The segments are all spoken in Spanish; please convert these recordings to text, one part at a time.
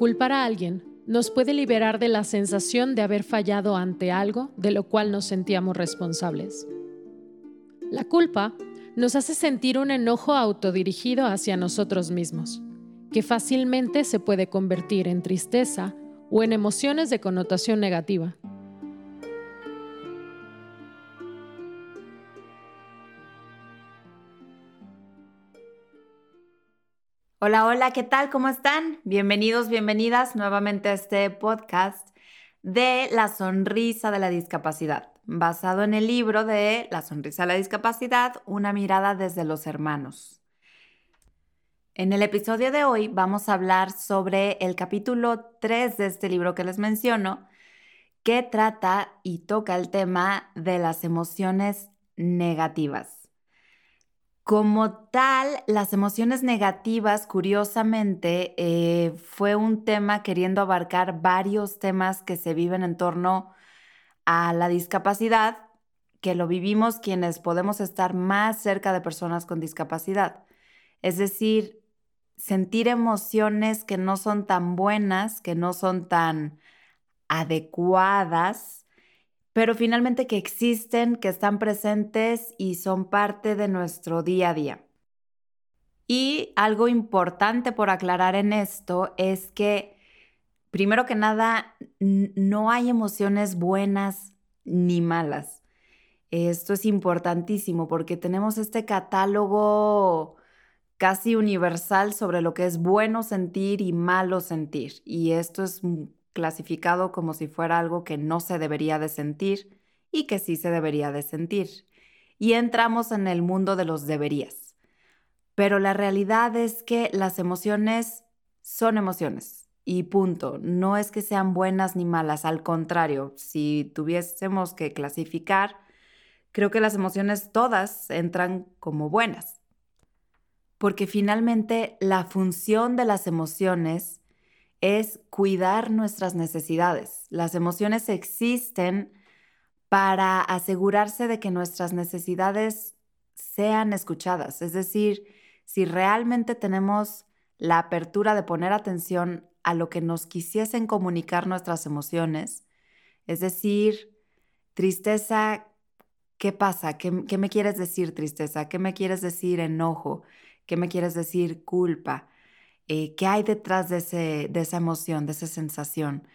Culpar a alguien nos puede liberar de la sensación de haber fallado ante algo de lo cual nos sentíamos responsables. La culpa nos hace sentir un enojo autodirigido hacia nosotros mismos, que fácilmente se puede convertir en tristeza o en emociones de connotación negativa. Hola, hola, ¿qué tal? ¿Cómo están? Bienvenidos, bienvenidas nuevamente a este podcast de La Sonrisa de la Discapacidad, basado en el libro de La Sonrisa de la Discapacidad, una mirada desde los hermanos. En el episodio de hoy vamos a hablar sobre el capítulo 3 de este libro que les menciono, que trata y toca el tema de las emociones negativas. Como tal, las emociones negativas, curiosamente, eh, fue un tema queriendo abarcar varios temas que se viven en torno a la discapacidad, que lo vivimos quienes podemos estar más cerca de personas con discapacidad. Es decir, sentir emociones que no son tan buenas, que no son tan adecuadas pero finalmente que existen, que están presentes y son parte de nuestro día a día. Y algo importante por aclarar en esto es que, primero que nada, no hay emociones buenas ni malas. Esto es importantísimo porque tenemos este catálogo casi universal sobre lo que es bueno sentir y malo sentir. Y esto es clasificado como si fuera algo que no se debería de sentir y que sí se debería de sentir. Y entramos en el mundo de los deberías. Pero la realidad es que las emociones son emociones y punto. No es que sean buenas ni malas, al contrario, si tuviésemos que clasificar, creo que las emociones todas entran como buenas. Porque finalmente la función de las emociones es cuidar nuestras necesidades. Las emociones existen para asegurarse de que nuestras necesidades sean escuchadas. Es decir, si realmente tenemos la apertura de poner atención a lo que nos quisiesen comunicar nuestras emociones, es decir, tristeza, ¿qué pasa? ¿Qué, ¿Qué, me quieres decir tristeza? ¿Qué me quieres decir enojo? ¿Qué me quieres decir culpa? Eh, qué hay detrás de, de esa emoción, de esa sensación.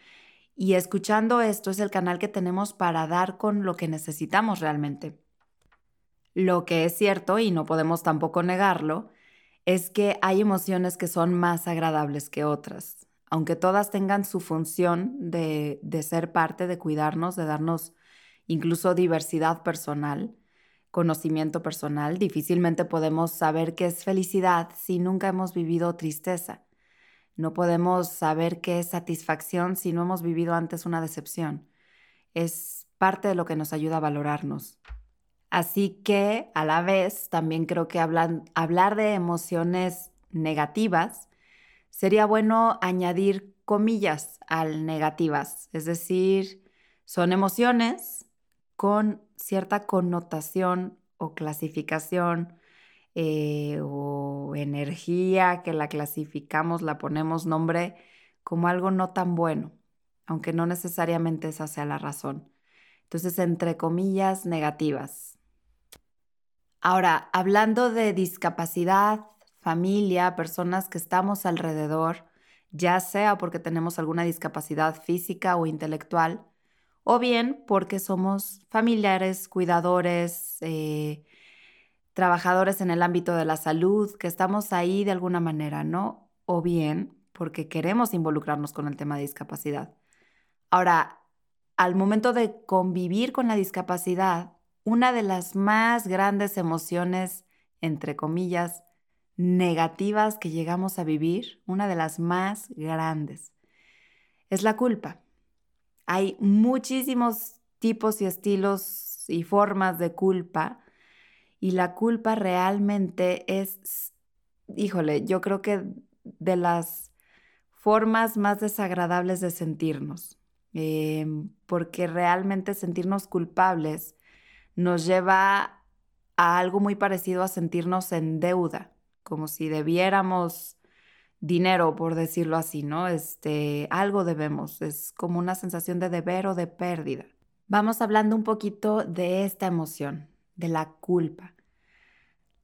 Y escuchando esto es el canal que tenemos para dar con lo que necesitamos realmente. Lo que es cierto, y no podemos tampoco negarlo, es que hay emociones que son más agradables que otras. Aunque todas tengan su función de, de ser parte, de cuidarnos, de darnos incluso diversidad personal, conocimiento personal, difícilmente podemos saber qué es felicidad si nunca hemos vivido tristeza. No podemos saber qué es satisfacción si no hemos vivido antes una decepción. Es parte de lo que nos ayuda a valorarnos. Así que, a la vez, también creo que hablar de emociones negativas, sería bueno añadir comillas al negativas, es decir, son emociones con cierta connotación o clasificación eh, o energía que la clasificamos, la ponemos nombre como algo no tan bueno, aunque no necesariamente esa sea la razón. Entonces, entre comillas, negativas. Ahora, hablando de discapacidad, familia, personas que estamos alrededor, ya sea porque tenemos alguna discapacidad física o intelectual, o bien porque somos familiares, cuidadores, eh, trabajadores en el ámbito de la salud, que estamos ahí de alguna manera, ¿no? O bien porque queremos involucrarnos con el tema de discapacidad. Ahora, al momento de convivir con la discapacidad, una de las más grandes emociones, entre comillas, negativas que llegamos a vivir, una de las más grandes, es la culpa. Hay muchísimos tipos y estilos y formas de culpa y la culpa realmente es, híjole, yo creo que de las formas más desagradables de sentirnos, em, porque realmente sentirnos culpables nos lleva a algo muy parecido a sentirnos en deuda, como si debiéramos dinero, por decirlo así, ¿no? Este, algo debemos, es como una sensación de deber o de pérdida. Vamos hablando un poquito de esta emoción, de la culpa.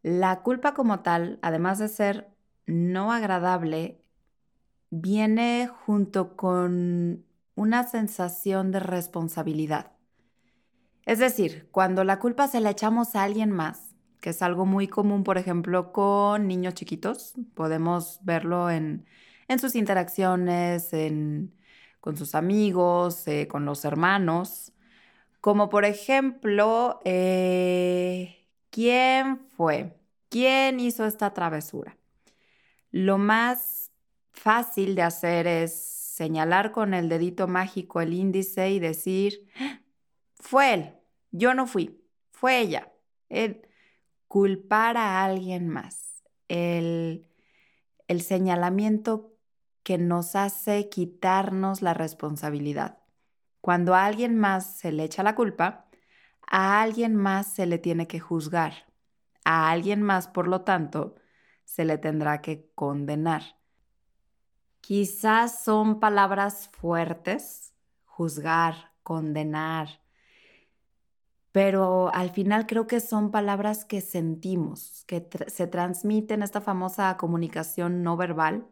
La culpa como tal, además de ser no agradable, viene junto con una sensación de responsabilidad. Es decir, cuando la culpa se la echamos a alguien más, que es algo muy común, por ejemplo, con niños chiquitos, podemos verlo en, sus interacciones, con sus amigos, eh, con los hermanos, como por ejemplo, eh, ¿quién fue? ¿Quién hizo esta travesura? Lo más fácil de hacer es señalar con el dedito mágico el índice y decir, fue él, yo no fui, fue ella. El culpar a alguien más, el, el señalamiento que nos hace quitarnos la responsabilidad. Cuando a alguien más se le echa la culpa, a alguien más se le tiene que juzgar. A alguien más, por lo tanto, se le tendrá que condenar. Quizás son palabras fuertes, juzgar, condenar, pero al final creo que son palabras que sentimos, que se transmiten esta famosa comunicación no verbal,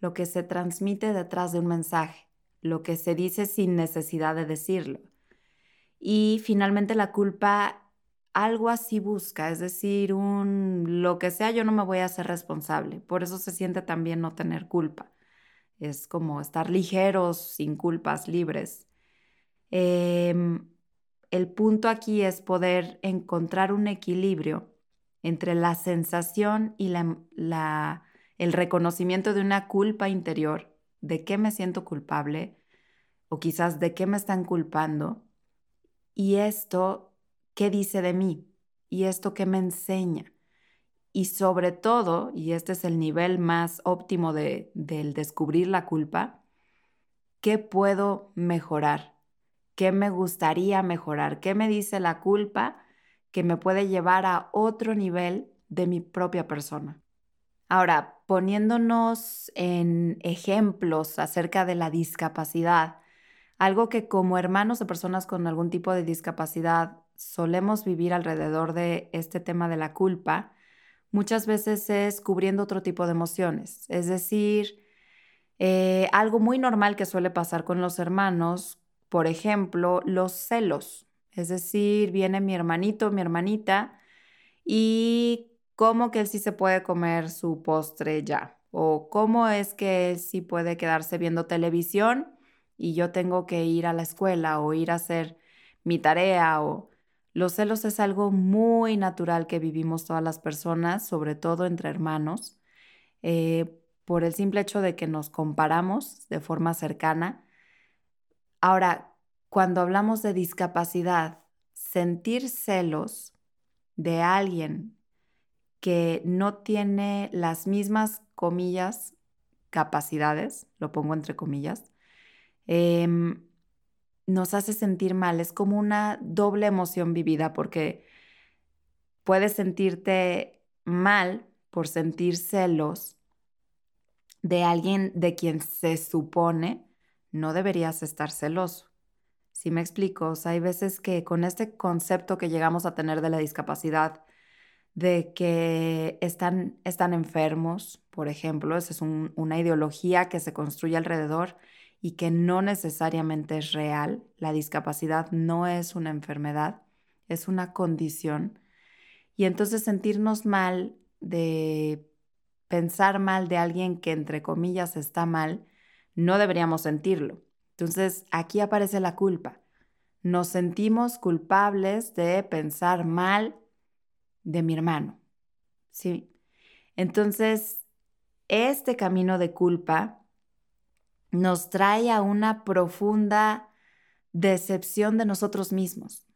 lo que se transmite detrás de un mensaje lo que se dice sin necesidad de decirlo. Y finalmente la culpa algo así busca, es decir, un lo que sea, yo no me voy a hacer responsable. Por eso se siente también no tener culpa. Es como estar ligeros, sin culpas, libres. Em, el punto aquí es poder encontrar un equilibrio entre la sensación y el reconocimiento de una culpa interior de qué me siento culpable o quizás de qué me están culpando y esto qué dice de mí y esto qué me enseña. Y sobre todo, y este es el nivel más óptimo de, del descubrir la culpa, ¿qué puedo mejorar? ¿Qué me gustaría mejorar? ¿Qué me dice la culpa que me puede llevar a otro nivel de mi propia persona? Ahora, poniéndonos en ejemplos acerca de la discapacidad, algo que como hermanos de personas con algún tipo de discapacidad solemos vivir alrededor de este tema de la culpa, muchas veces es cubriendo otro tipo de emociones. Es decir, eh, algo muy normal que suele pasar con los hermanos, por ejemplo, los celos. Es decir, viene mi hermanito, mi hermanita, y cómo que él sí se puede comer su postre ya, o cómo es que él sí puede quedarse viendo televisión y yo tengo que ir a la escuela o ir a hacer mi tarea o los celos es algo muy natural que vivimos todas las personas, sobre todo entre hermanos, eh, por el simple hecho de que nos comparamos de forma cercana. Ahora, cuando hablamos de discapacidad, sentir celos de alguien que no tiene las mismas comillas capacidades, lo pongo entre comillas, em, nos hace sentir mal. Es como una doble emoción vivida porque puedes sentirte mal por sentir celos de alguien de quien se supone no deberías estar celoso. Si me explico, hay veces que con este concepto que llegamos a tener de la discapacidad, de que están, están enfermos, por ejemplo, esa es una ideología que se construye alrededor y que no necesariamente es real. La discapacidad no es una enfermedad, es una condición. Y entonces sentirnos mal de pensar mal de alguien que entre comillas está mal, no deberíamos sentirlo. Entonces aquí aparece la culpa. Nos sentimos culpables de pensar mal de mi hermano. ¿Sí? Entonces, este camino de culpa nos trae a una profunda decepción de nosotros mismos.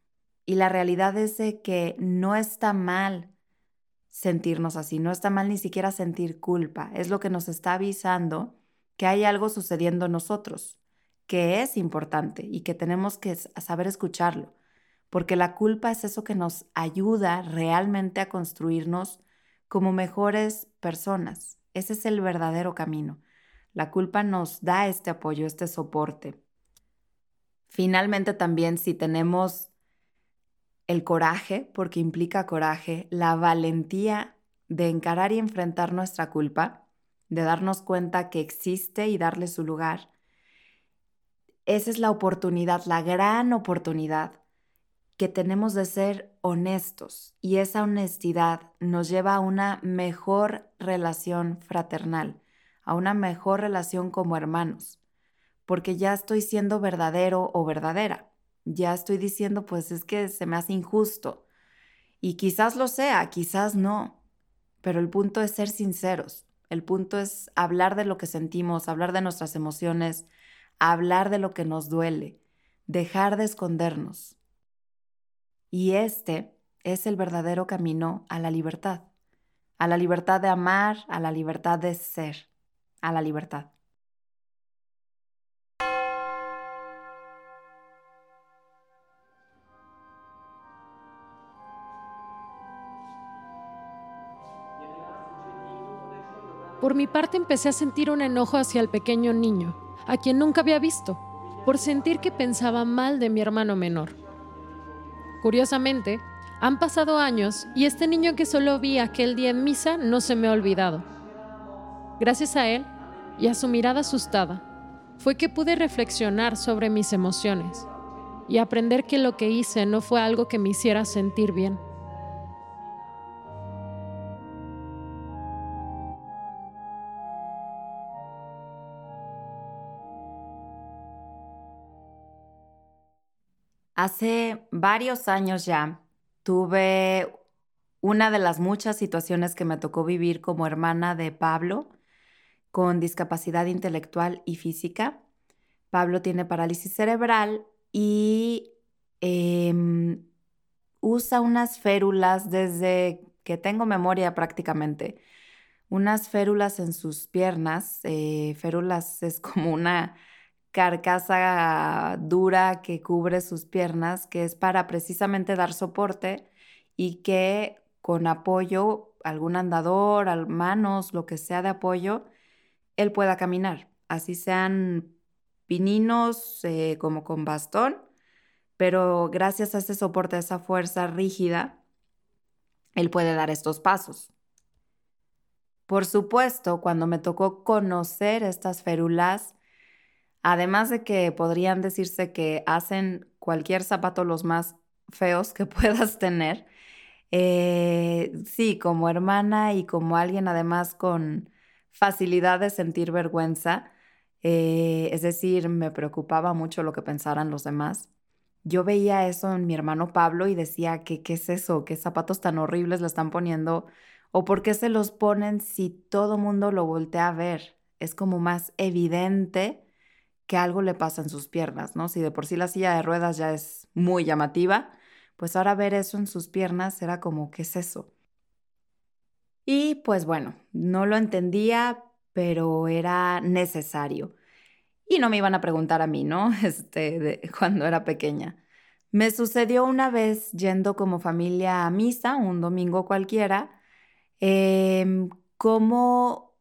Y la realidad es que no está mal sentirnos así, no está mal ni siquiera sentir culpa. Es lo que nos está avisando que hay algo sucediendo en nosotros, que es importante y que tenemos que saber escucharlo porque la culpa es eso que nos ayuda realmente a construirnos como mejores personas, Ese es el verdadero camino. La culpa nos da este apoyo, este soporte. Finalmente también si tenemos el coraje, porque implica coraje, la valentía de encarar y enfrentar nuestra culpa, de darnos cuenta que existe y darle su lugar, esa es la oportunidad, la gran oportunidad que tenemos de ser honestos. Y esa honestidad nos lleva a una mejor relación fraternal, a una mejor relación como hermanos, porque ya estoy siendo verdadero o verdadera, ya estoy diciendo pues es que se me hace injusto. Y quizás lo sea, quizás no, pero el punto es ser sinceros, el punto es hablar de lo que sentimos, hablar de nuestras emociones, hablar de lo que nos duele, dejar de escondernos. Y este es el verdadero camino a la libertad, a la libertad de amar, a la libertad de ser, a la libertad. Por mi parte empecé a sentir un enojo hacia el pequeño niño, a quien nunca había visto, por sentir que pensaba mal de mi hermano menor. Curiosamente, han pasado años y este niño que solo vi aquel día en misa no se me ha olvidado. Gracias a él y a su mirada asustada, fue que pude reflexionar sobre mis emociones y aprender que lo que hice no fue algo que me hiciera sentir bien. Hace varios años ya tuve una de las muchas situaciones que me tocó vivir como hermana de Pablo con discapacidad intelectual y física. Pablo tiene parálisis cerebral y em, usa unas férulas desde que tengo memoria prácticamente. Unas férulas en sus piernas. Eh, férulas es como una carcasa dura que cubre sus piernas, que es para precisamente dar soporte y que con apoyo, algún andador, manos, lo que sea de apoyo, él pueda caminar. Así sean pininos eh, como con bastón, pero gracias a ese soporte, a esa fuerza rígida, él puede dar estos pasos. Por supuesto, cuando me tocó conocer estas férulas, Además de que podrían decirse que hacen cualquier zapato los más feos que puedas tener. Eh, sí, como hermana y como alguien además con facilidad de sentir vergüenza, eh, es decir, me preocupaba mucho lo que pensaran los demás. Yo veía eso en mi hermano Pablo y decía que qué es eso, qué zapatos tan horribles le están poniendo o por qué se los ponen si todo mundo lo voltea a ver. Es como más evidente que algo le pasa en sus piernas, ¿no? Si de por sí la silla de ruedas ya es muy llamativa, pues ahora ver eso en sus piernas era como, ¿qué es eso? Y pues bueno, no lo entendía, pero era necesario. Y no me iban a preguntar a mí, ¿no? Este, de, cuando era pequeña. Me sucedió una vez yendo como familia a misa, un domingo cualquiera, eh, como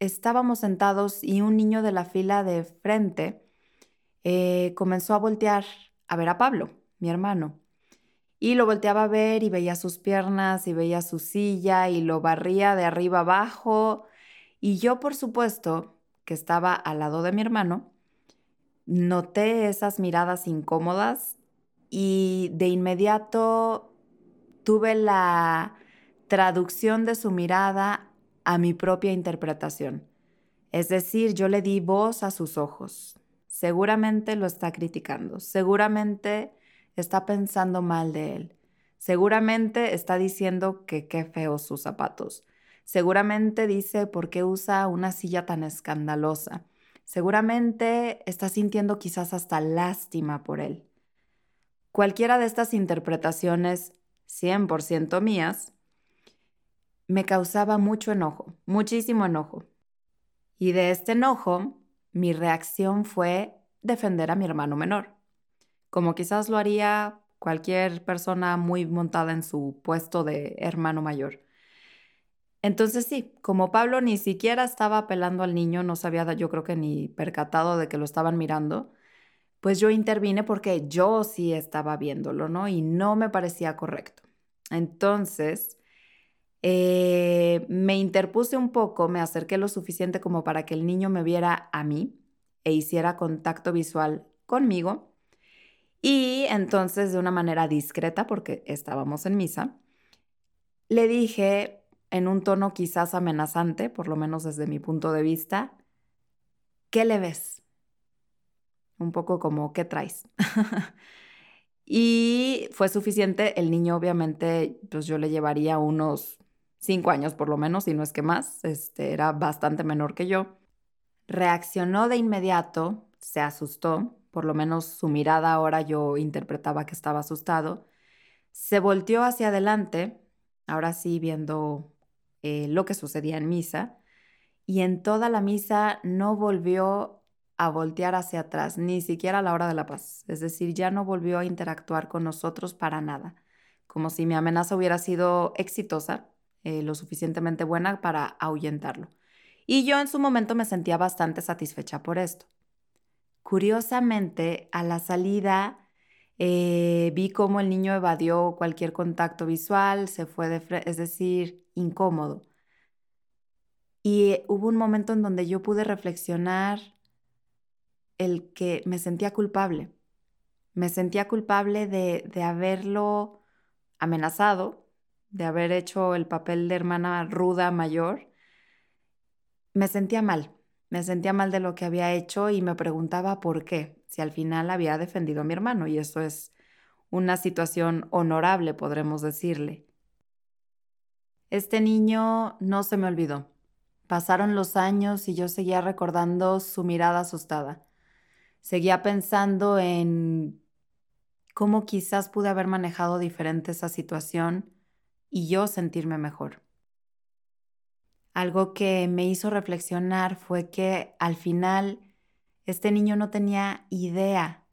estábamos sentados y un niño de la fila de frente eh, comenzó a voltear a ver a Pablo, mi hermano. Y lo volteaba a ver y veía sus piernas y veía su silla y lo barría de arriba abajo. Y yo, por supuesto, que estaba al lado de mi hermano, noté esas miradas incómodas y de inmediato tuve la traducción de su mirada a mi propia interpretación. Es decir, yo le di voz a sus ojos. Seguramente lo está criticando, seguramente está pensando mal de él, seguramente está diciendo que qué feos sus zapatos, seguramente dice por qué usa una silla tan escandalosa, seguramente está sintiendo quizás hasta lástima por él. Cualquiera de estas interpretaciones 100% mías me causaba mucho enojo, muchísimo enojo. Y de este enojo, mi reacción fue defender a mi hermano menor, como quizás lo haría cualquier persona muy montada en su puesto de hermano mayor. Entonces sí, como Pablo ni siquiera estaba apelando al niño, no se había yo creo que ni percatado de que lo estaban mirando, pues yo intervine porque yo sí estaba viéndolo, ¿no? Y no me parecía correcto. Entonces, eh, me interpuse un poco, me acerqué lo suficiente como para que el niño me viera a mí e hiciera contacto visual conmigo. Y entonces, de una manera discreta, porque estábamos en misa, le dije en un tono quizás amenazante, por lo menos desde mi punto de vista, ¿qué le ves? Un poco como, ¿qué traes? y fue suficiente, el niño obviamente, pues yo le llevaría unos cinco años por lo menos, y no es que más, este, era bastante menor que yo. Reaccionó de inmediato, se asustó, por lo menos su mirada ahora yo interpretaba que estaba asustado, se volteó hacia adelante, ahora sí viendo eh, lo que sucedía en misa, y en toda la misa no volvió a voltear hacia atrás, ni siquiera a la hora de la paz, es decir, ya no volvió a interactuar con nosotros para nada, como si mi amenaza hubiera sido exitosa, eh, lo suficientemente buena para ahuyentarlo. Y yo en su momento me sentía bastante satisfecha por esto. Curiosamente, a la salida eh, vi cómo el niño evadió cualquier contacto visual, se fue de, es decir, incómodo. Y hubo un momento en donde yo pude reflexionar el que me sentía culpable. Me sentía culpable de, de haberlo amenazado, de haber hecho el papel de hermana ruda mayor, me sentía mal. Me sentía mal de lo que había hecho y me preguntaba por qué, si al final había defendido a mi hermano, y eso es una situación honorable, podremos decirle. Este niño no se me olvidó. Pasaron los años y yo seguía recordando su mirada asustada. Seguía pensando en cómo quizás pude haber manejado diferente esa situación y yo sentirme mejor. Algo que me hizo reflexionar fue que al final este niño no tenía idea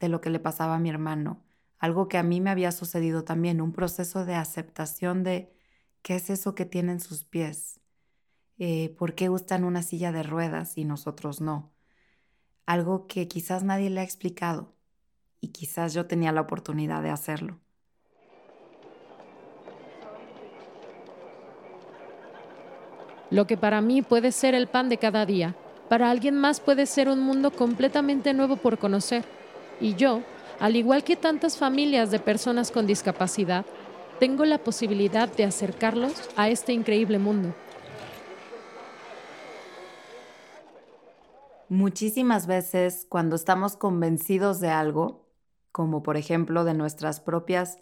de lo que le pasaba a mi hermano, algo que a mí me había sucedido también, un proceso de aceptación de qué es eso que tienen sus pies, eh, por qué gustan una silla de ruedas y nosotros no, algo que quizás nadie le ha explicado y quizás yo tenía la oportunidad de hacerlo. Lo que para mí puede ser el pan de cada día, para alguien más puede ser un mundo completamente nuevo por conocer. Y yo, al igual que tantas familias de personas con discapacidad, tengo la posibilidad de acercarlos a este increíble mundo. Muchísimas veces cuando estamos convencidos de algo, como por ejemplo de nuestras propias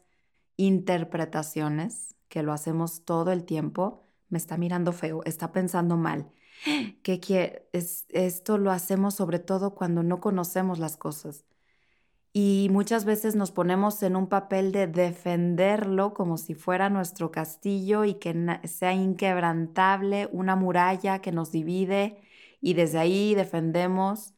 interpretaciones, que lo hacemos todo el tiempo, me está mirando feo, está pensando mal. ¿Qué quiere? Es, esto lo hacemos sobre todo cuando no conocemos las cosas. Y muchas veces nos ponemos en un papel de defenderlo como si fuera nuestro castillo y que sea inquebrantable, una muralla que nos divide y desde ahí defendemos.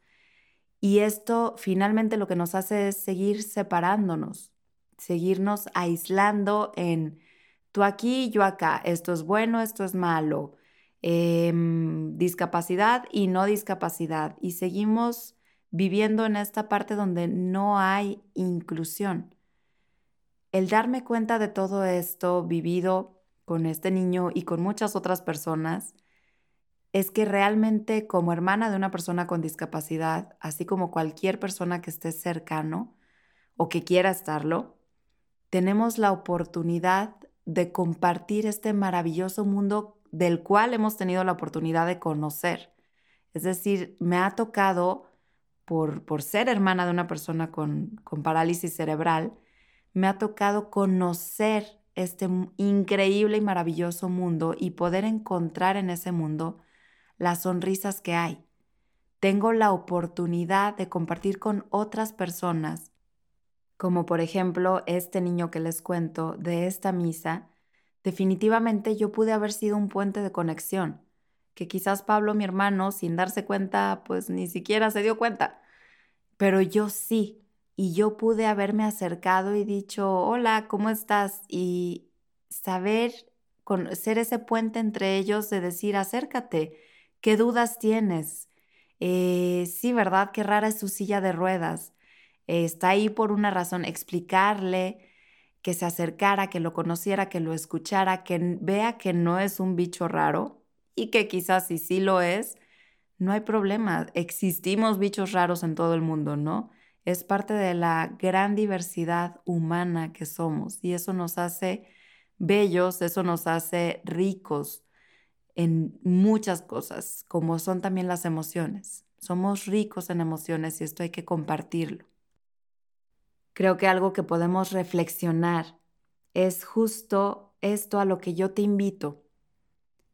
Y esto finalmente lo que nos hace es seguir separándonos, seguirnos aislando en Tú aquí, yo acá. Esto es bueno, esto es malo. Em, discapacidad y no discapacidad. Y seguimos viviendo en esta parte donde no hay inclusión. El darme cuenta de todo esto vivido con este niño y con muchas otras personas es que realmente como hermana de una persona con discapacidad, así como cualquier persona que esté cercano o que quiera estarlo, tenemos la oportunidad de compartir este maravilloso mundo del cual hemos tenido la oportunidad de conocer. Es decir, me ha tocado, por, por ser hermana de una persona con, con parálisis cerebral, me ha tocado conocer este increíble y maravilloso mundo y poder encontrar en ese mundo las sonrisas que hay. Tengo la oportunidad de compartir con otras personas como por ejemplo este niño que les cuento de esta misa, definitivamente yo pude haber sido un puente de conexión, que quizás Pablo, mi hermano, sin darse cuenta, pues ni siquiera se dio cuenta, pero yo sí, y yo pude haberme acercado y dicho, hola, ¿cómo estás? Y saber ser ese puente entre ellos de decir, acércate, ¿qué dudas tienes? Eh, sí, ¿verdad? Qué rara es su silla de ruedas. Está ahí por una razón, explicarle que se acercara, que lo conociera, que lo escuchara, que vea que no es un bicho raro y que quizás si sí lo es, no hay problema. Existimos bichos raros en todo el mundo, ¿no? Es parte de la gran diversidad humana que somos y eso nos hace bellos, eso nos hace ricos en muchas cosas, como son también las emociones. Somos ricos en emociones y esto hay que compartirlo. Creo que algo que podemos reflexionar es justo esto a lo que yo te invito.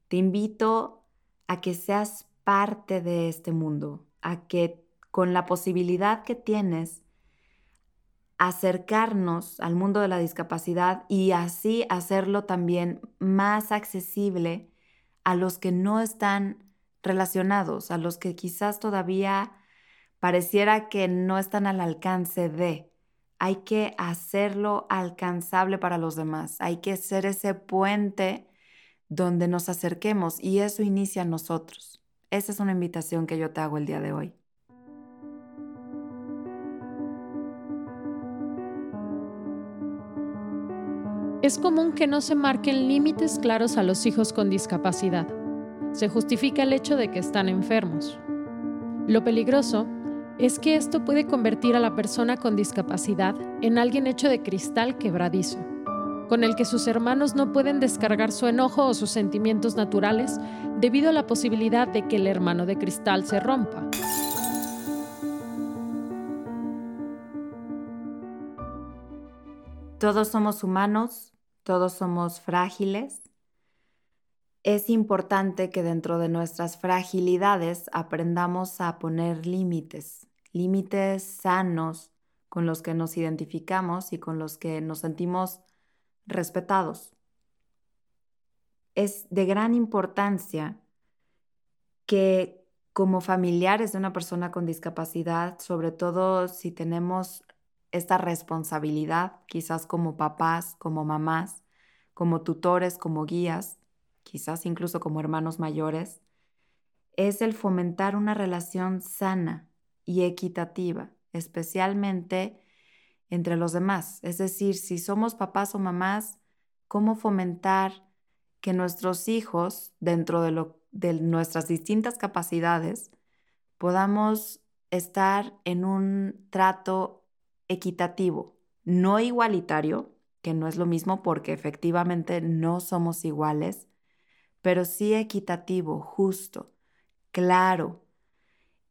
Te invito a que seas parte de este mundo, a que con la posibilidad que tienes acercarnos al mundo de la discapacidad y así hacerlo también más accesible a los que no están relacionados, a los que quizás todavía pareciera que no están al alcance de hay que hacerlo alcanzable para los demás, hay que ser ese puente donde nos acerquemos y eso inicia en nosotros. Esa es una invitación que yo te hago el día de hoy. Es común que no se marquen límites claros a los hijos con discapacidad. Se justifica el hecho de que están enfermos. Lo peligroso es que esto puede convertir a la persona con discapacidad en alguien hecho de cristal quebradizo, con el que sus hermanos no pueden descargar su enojo o sus sentimientos naturales debido a la posibilidad de que el hermano de cristal se rompa. Todos somos humanos, todos somos frágiles. Es importante que dentro de nuestras fragilidades aprendamos a poner límites límites sanos con los que nos identificamos y con los que nos sentimos respetados. Es de gran importancia que como familiares de una persona con discapacidad, sobre todo si tenemos esta responsabilidad, quizás como papás, como mamás, como tutores, como guías, quizás incluso como hermanos mayores, es el fomentar una relación sana y equitativa, especialmente entre los demás. Es decir, si somos papás o mamás, cómo fomentar que nuestros hijos, dentro de, nuestras distintas capacidades, podamos estar en un trato equitativo, no igualitario, que no es lo mismo porque efectivamente no somos iguales, pero sí equitativo, justo, claro,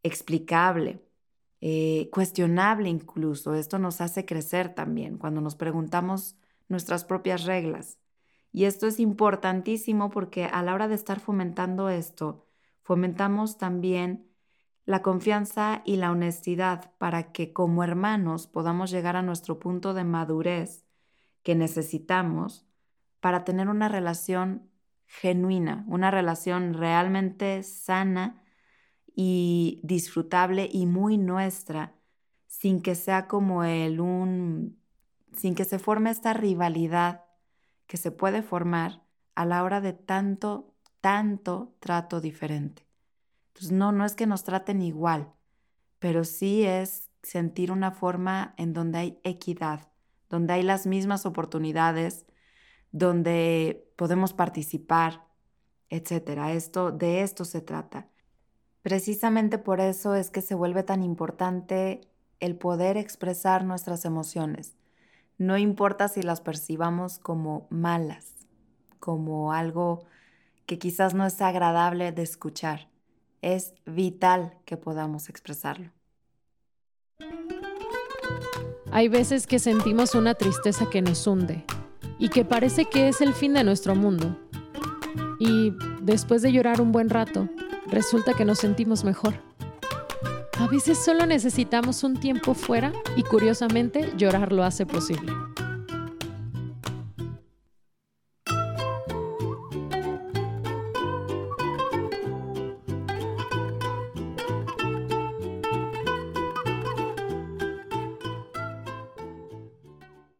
explicable, eh, cuestionable incluso. Esto nos hace crecer también cuando nos preguntamos nuestras propias reglas. Y esto es importantísimo porque a la hora de estar fomentando esto, fomentamos también la confianza y la honestidad para que como hermanos podamos llegar a nuestro punto de madurez que necesitamos para tener una relación genuina, una relación realmente sana y disfrutable y muy nuestra, sin que sea como el un, sin que se forme esta rivalidad que se puede formar a la hora de tanto, tanto trato diferente. Entonces, no, no es que nos traten igual, pero sí es sentir una forma en donde hay equidad, donde hay las mismas oportunidades, donde podemos participar, etcétera. Esto de esto se trata. Precisamente por eso es que se vuelve tan importante el poder expresar nuestras emociones. No importa si las percibamos como malas, como algo que quizás no es agradable de escuchar. Es vital que podamos expresarlo. Hay veces que sentimos una tristeza que nos hunde y que parece que es el fin de nuestro mundo. Y después de llorar un buen rato, resulta que nos sentimos mejor. A veces solo necesitamos un tiempo fuera y curiosamente llorar lo hace posible.